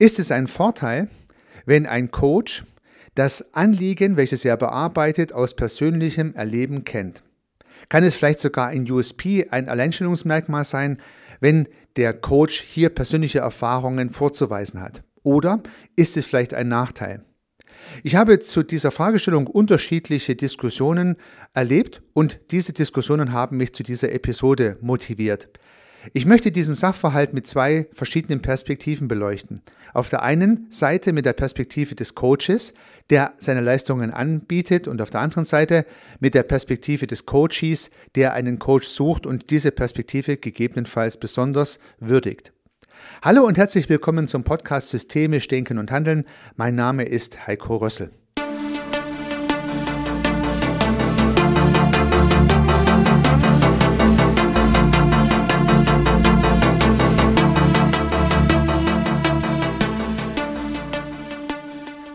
Ist es ein Vorteil, wenn ein Coach das Anliegen, welches er bearbeitet, aus persönlichem Erleben kennt? Kann es vielleicht sogar ein USP, ein Alleinstellungsmerkmal sein, wenn der Coach hier persönliche Erfahrungen vorzuweisen hat? Oder ist es vielleicht ein Nachteil? Ich habe zu dieser Fragestellung unterschiedliche Diskussionen erlebt und diese Diskussionen haben mich zu dieser Episode motiviert. Ich möchte diesen Sachverhalt mit zwei verschiedenen Perspektiven beleuchten. Auf der einen Seite mit der Perspektive des Coaches, der seine Leistungen anbietet, und auf der anderen Seite mit der Perspektive des Coaches, der einen Coach sucht und diese Perspektive gegebenenfalls besonders würdigt. Hallo und herzlich willkommen zum Podcast Systemisch Denken und Handeln. Mein Name ist Heiko Rössel.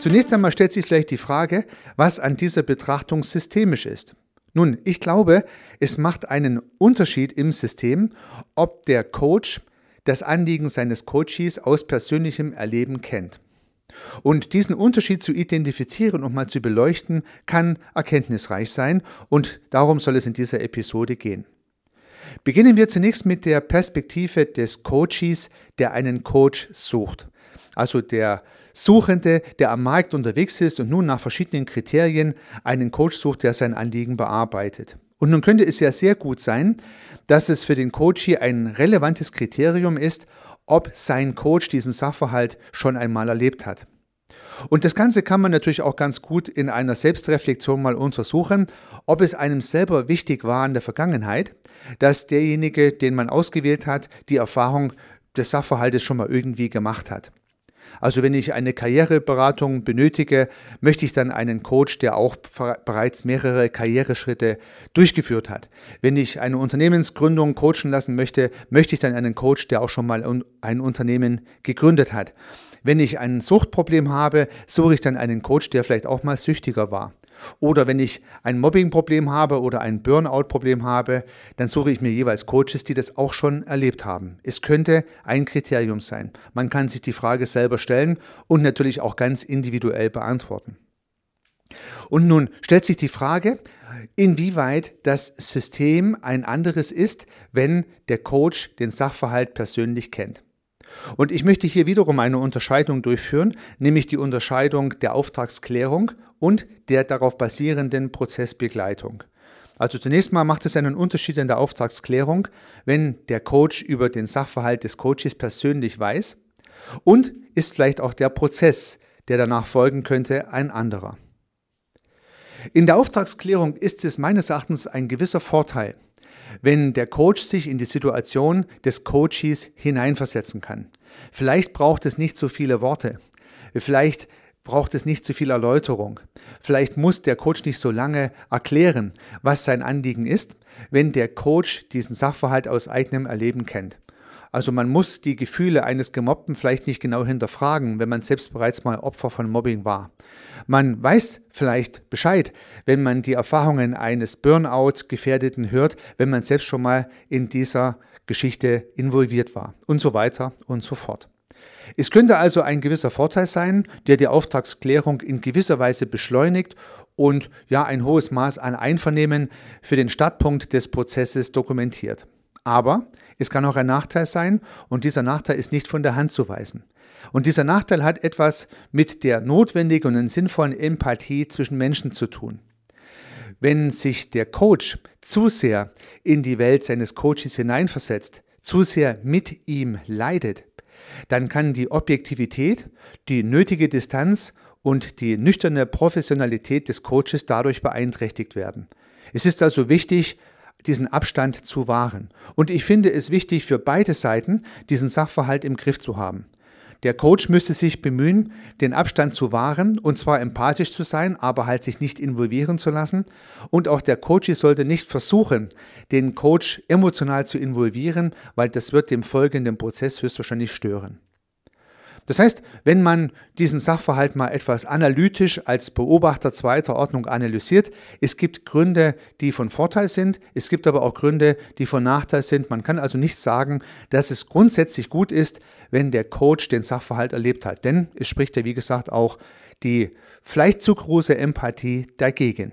Zunächst einmal stellt sich vielleicht die Frage, was an dieser Betrachtung systemisch ist. Nun, ich glaube, es macht einen Unterschied im System, ob der Coach das Anliegen seines Coaches aus persönlichem Erleben kennt. Und diesen Unterschied zu identifizieren und mal zu beleuchten, kann erkenntnisreich sein und darum soll es in dieser Episode gehen. Beginnen wir zunächst mit der Perspektive des Coaches, der einen Coach sucht. Also der Suchende, der am Markt unterwegs ist und nun nach verschiedenen Kriterien einen Coach sucht, der sein Anliegen bearbeitet. Und nun könnte es ja sehr gut sein, dass es für den Coach hier ein relevantes Kriterium ist, ob sein Coach diesen Sachverhalt schon einmal erlebt hat. Und das Ganze kann man natürlich auch ganz gut in einer Selbstreflexion mal untersuchen, ob es einem selber wichtig war in der Vergangenheit, dass derjenige, den man ausgewählt hat, die Erfahrung des Sachverhaltes schon mal irgendwie gemacht hat. Also wenn ich eine Karriereberatung benötige, möchte ich dann einen Coach, der auch bereits mehrere Karriereschritte durchgeführt hat. Wenn ich eine Unternehmensgründung coachen lassen möchte, möchte ich dann einen Coach, der auch schon mal ein Unternehmen gegründet hat. Wenn ich ein Suchtproblem habe, suche ich dann einen Coach, der vielleicht auch mal süchtiger war. Oder wenn ich ein Mobbing-Problem habe oder ein Burnout-Problem habe, dann suche ich mir jeweils Coaches, die das auch schon erlebt haben. Es könnte ein Kriterium sein. Man kann sich die Frage selber stellen und natürlich auch ganz individuell beantworten. Und nun stellt sich die Frage, inwieweit das System ein anderes ist, wenn der Coach den Sachverhalt persönlich kennt. Und ich möchte hier wiederum eine Unterscheidung durchführen, nämlich die Unterscheidung der Auftragsklärung und der darauf basierenden Prozessbegleitung. Also zunächst mal macht es einen Unterschied in der Auftragsklärung, wenn der Coach über den Sachverhalt des Coaches persönlich weiß und ist vielleicht auch der Prozess, der danach folgen könnte, ein anderer. In der Auftragsklärung ist es meines Erachtens ein gewisser Vorteil, wenn der Coach sich in die Situation des Coaches hineinversetzen kann. Vielleicht braucht es nicht so viele Worte. Vielleicht braucht es nicht zu viel Erläuterung. Vielleicht muss der Coach nicht so lange erklären, was sein Anliegen ist, wenn der Coach diesen Sachverhalt aus eigenem Erleben kennt. Also man muss die Gefühle eines Gemobbten vielleicht nicht genau hinterfragen, wenn man selbst bereits mal Opfer von Mobbing war. Man weiß vielleicht Bescheid, wenn man die Erfahrungen eines Burnout-Gefährdeten hört, wenn man selbst schon mal in dieser Geschichte involviert war und so weiter und so fort. Es könnte also ein gewisser Vorteil sein, der die Auftragsklärung in gewisser Weise beschleunigt und ja ein hohes Maß an Einvernehmen für den Startpunkt des Prozesses dokumentiert. Aber es kann auch ein Nachteil sein und dieser Nachteil ist nicht von der Hand zu weisen. Und dieser Nachteil hat etwas mit der notwendigen und sinnvollen Empathie zwischen Menschen zu tun. Wenn sich der Coach zu sehr in die Welt seines Coaches hineinversetzt, zu sehr mit ihm leidet, dann kann die Objektivität, die nötige Distanz und die nüchterne Professionalität des Coaches dadurch beeinträchtigt werden. Es ist also wichtig, diesen Abstand zu wahren. Und ich finde es wichtig für beide Seiten, diesen Sachverhalt im Griff zu haben. Der Coach müsste sich bemühen, den Abstand zu wahren und zwar empathisch zu sein, aber halt sich nicht involvieren zu lassen. Und auch der Coach sollte nicht versuchen, den Coach emotional zu involvieren, weil das wird dem folgenden Prozess höchstwahrscheinlich stören. Das heißt, wenn man diesen Sachverhalt mal etwas analytisch als Beobachter zweiter Ordnung analysiert, es gibt Gründe, die von Vorteil sind, es gibt aber auch Gründe, die von Nachteil sind. Man kann also nicht sagen, dass es grundsätzlich gut ist, wenn der Coach den Sachverhalt erlebt hat, denn es spricht ja wie gesagt auch die vielleicht zu große Empathie dagegen.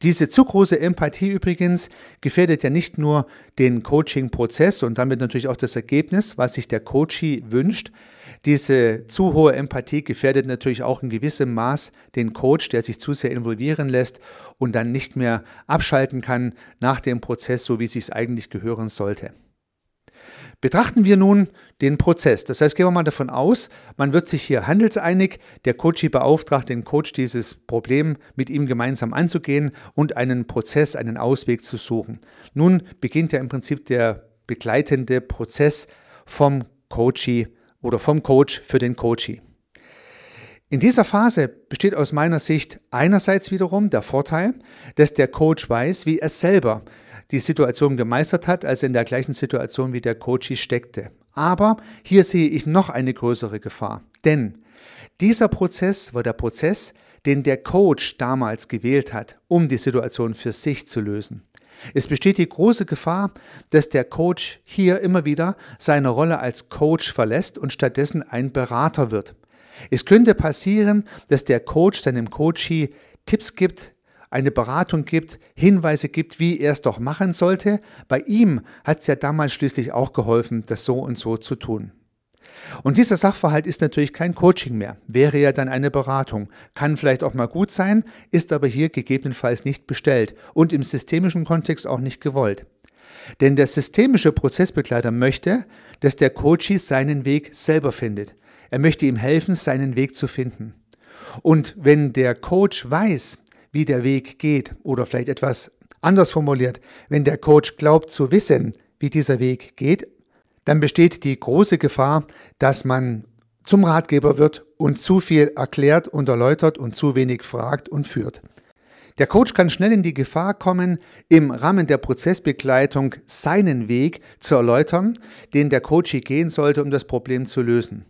Diese zu große Empathie übrigens gefährdet ja nicht nur den Coaching-Prozess und damit natürlich auch das Ergebnis, was sich der Coachee wünscht. Diese zu hohe Empathie gefährdet natürlich auch in gewissem Maß den Coach, der sich zu sehr involvieren lässt und dann nicht mehr abschalten kann nach dem Prozess, so wie es sich eigentlich gehören sollte. Betrachten wir nun den Prozess. Das heißt, gehen wir mal davon aus, man wird sich hier handelseinig, der Coachie beauftragt den Coach, dieses Problem mit ihm gemeinsam anzugehen und einen Prozess, einen Ausweg zu suchen. Nun beginnt ja im Prinzip der begleitende Prozess vom Coachie oder vom Coach für den Coachie. In dieser Phase besteht aus meiner Sicht einerseits wiederum der Vorteil, dass der Coach weiß, wie er selber die Situation gemeistert hat, als in der gleichen Situation wie der Coachie steckte. Aber hier sehe ich noch eine größere Gefahr. Denn dieser Prozess war der Prozess, den der Coach damals gewählt hat, um die Situation für sich zu lösen. Es besteht die große Gefahr, dass der Coach hier immer wieder seine Rolle als Coach verlässt und stattdessen ein Berater wird. Es könnte passieren, dass der Coach seinem Coachee Tipps gibt, eine Beratung gibt, Hinweise gibt, wie er es doch machen sollte. Bei ihm hat es ja damals schließlich auch geholfen, das so und so zu tun. Und dieser Sachverhalt ist natürlich kein Coaching mehr, wäre ja dann eine Beratung, kann vielleicht auch mal gut sein, ist aber hier gegebenenfalls nicht bestellt und im systemischen Kontext auch nicht gewollt. Denn der systemische Prozessbegleiter möchte, dass der Coachee seinen Weg selber findet. Er möchte ihm helfen, seinen Weg zu finden. Und wenn der Coach weiß, wie der Weg geht. Oder vielleicht etwas anders formuliert, wenn der Coach glaubt zu wissen, wie dieser Weg geht, dann besteht die große Gefahr, dass man zum Ratgeber wird und zu viel erklärt und erläutert und zu wenig fragt und führt. Der Coach kann schnell in die Gefahr kommen, im Rahmen der Prozessbegleitung seinen Weg zu erläutern, den der Coach gehen sollte, um das Problem zu lösen.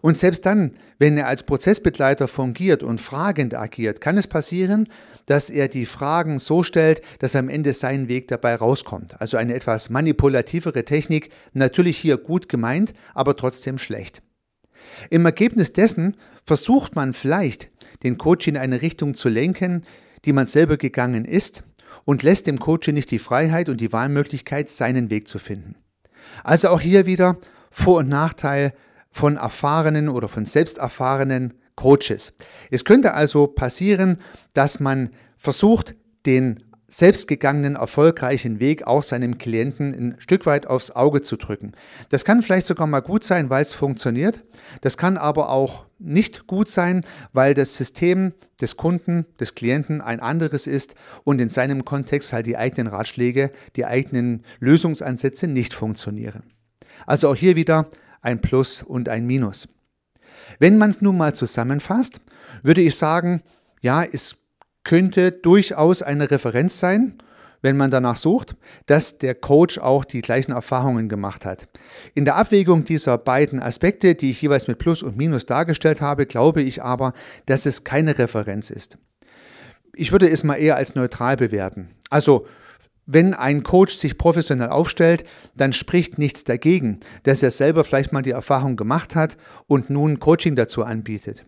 Und selbst dann, wenn er als Prozessbegleiter fungiert und fragend agiert, kann es passieren, dass er die Fragen so stellt, dass am Ende sein Weg dabei rauskommt. Also eine etwas manipulativere Technik, natürlich hier gut gemeint, aber trotzdem schlecht. Im Ergebnis dessen versucht man vielleicht, den Coach in eine Richtung zu lenken, die man selber gegangen ist und lässt dem Coach nicht die Freiheit und die Wahlmöglichkeit, seinen Weg zu finden. Also auch hier wieder Vor- und Nachteil von erfahrenen oder von selbst erfahrenen Coaches. Es könnte also passieren, dass man versucht, den selbstgegangenen, erfolgreichen Weg auch seinem Klienten ein Stück weit aufs Auge zu drücken. Das kann vielleicht sogar mal gut sein, weil es funktioniert. Das kann aber auch nicht gut sein, weil das System des Kunden, des Klienten ein anderes ist und in seinem Kontext halt die eigenen Ratschläge, die eigenen Lösungsansätze nicht funktionieren. Also auch hier wieder ein Plus und ein Minus. Wenn man es nun mal zusammenfasst, würde ich sagen, ja, es könnte durchaus eine Referenz sein, wenn man danach sucht, dass der Coach auch die gleichen Erfahrungen gemacht hat. In der Abwägung dieser beiden Aspekte, die ich jeweils mit Plus und Minus dargestellt habe, glaube ich aber, dass es keine Referenz ist. Ich würde es mal eher als neutral bewerten. Also wenn ein Coach sich professionell aufstellt, dann spricht nichts dagegen, dass er selber vielleicht mal die Erfahrung gemacht hat und nun Coaching dazu anbietet.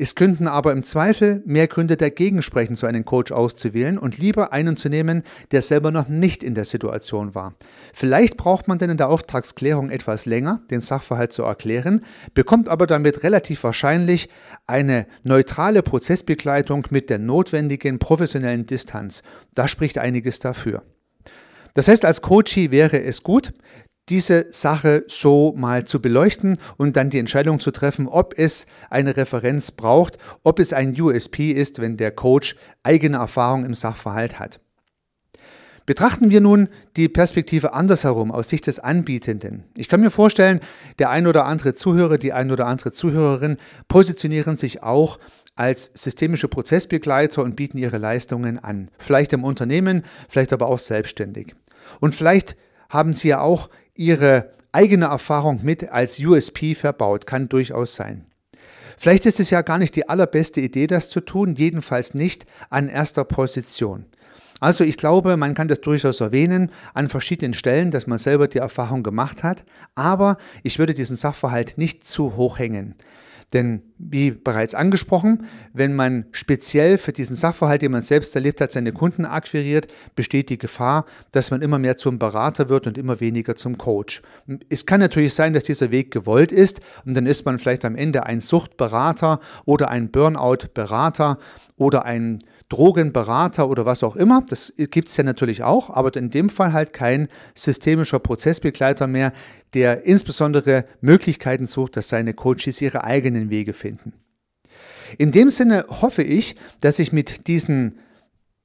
Es könnten aber im Zweifel mehr Gründe dagegen sprechen, so einen Coach auszuwählen und lieber einen zu nehmen, der selber noch nicht in der Situation war. Vielleicht braucht man denn in der Auftragsklärung etwas länger, den Sachverhalt zu erklären, bekommt aber damit relativ wahrscheinlich eine neutrale Prozessbegleitung mit der notwendigen professionellen Distanz. Da spricht einiges dafür. Das heißt, als Coachie wäre es gut, diese Sache so mal zu beleuchten und dann die Entscheidung zu treffen, ob es eine Referenz braucht, ob es ein USP ist, wenn der Coach eigene Erfahrung im Sachverhalt hat. Betrachten wir nun die Perspektive andersherum aus Sicht des Anbietenden. Ich kann mir vorstellen, der ein oder andere Zuhörer, die ein oder andere Zuhörerin positionieren sich auch als systemische Prozessbegleiter und bieten ihre Leistungen an. Vielleicht im Unternehmen, vielleicht aber auch selbstständig. Und vielleicht haben sie ja auch ihre eigene Erfahrung mit als USP verbaut, kann durchaus sein. Vielleicht ist es ja gar nicht die allerbeste Idee, das zu tun, jedenfalls nicht an erster Position. Also ich glaube, man kann das durchaus erwähnen an verschiedenen Stellen, dass man selber die Erfahrung gemacht hat, aber ich würde diesen Sachverhalt nicht zu hoch hängen. Denn wie bereits angesprochen, wenn man speziell für diesen Sachverhalt, den man selbst erlebt hat, seine Kunden akquiriert, besteht die Gefahr, dass man immer mehr zum Berater wird und immer weniger zum Coach. Es kann natürlich sein, dass dieser Weg gewollt ist und dann ist man vielleicht am Ende ein Suchtberater oder ein Burnout-Berater oder ein Drogenberater oder was auch immer. Das gibt es ja natürlich auch, aber in dem Fall halt kein systemischer Prozessbegleiter mehr, der insbesondere Möglichkeiten sucht, dass seine Coaches ihre eigenen Wege finden. In dem Sinne hoffe ich, dass ich mit diesen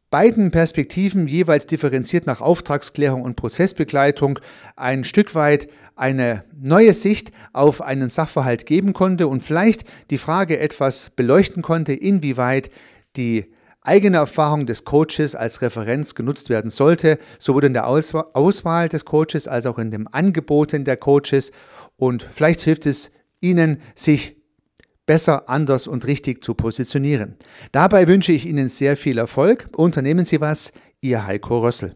beiden Perspektiven jeweils differenziert nach Auftragsklärung und Prozessbegleitung ein Stück weit eine neue Sicht auf einen Sachverhalt geben konnte und vielleicht die Frage etwas beleuchten konnte, inwieweit die eigene Erfahrung des Coaches als Referenz genutzt werden sollte, sowohl in der Auswahl des Coaches als auch in dem Angeboten der Coaches. Und vielleicht hilft es Ihnen, sich besser, anders und richtig zu positionieren. Dabei wünsche ich Ihnen sehr viel Erfolg. Unternehmen Sie was, Ihr Heiko Rössel.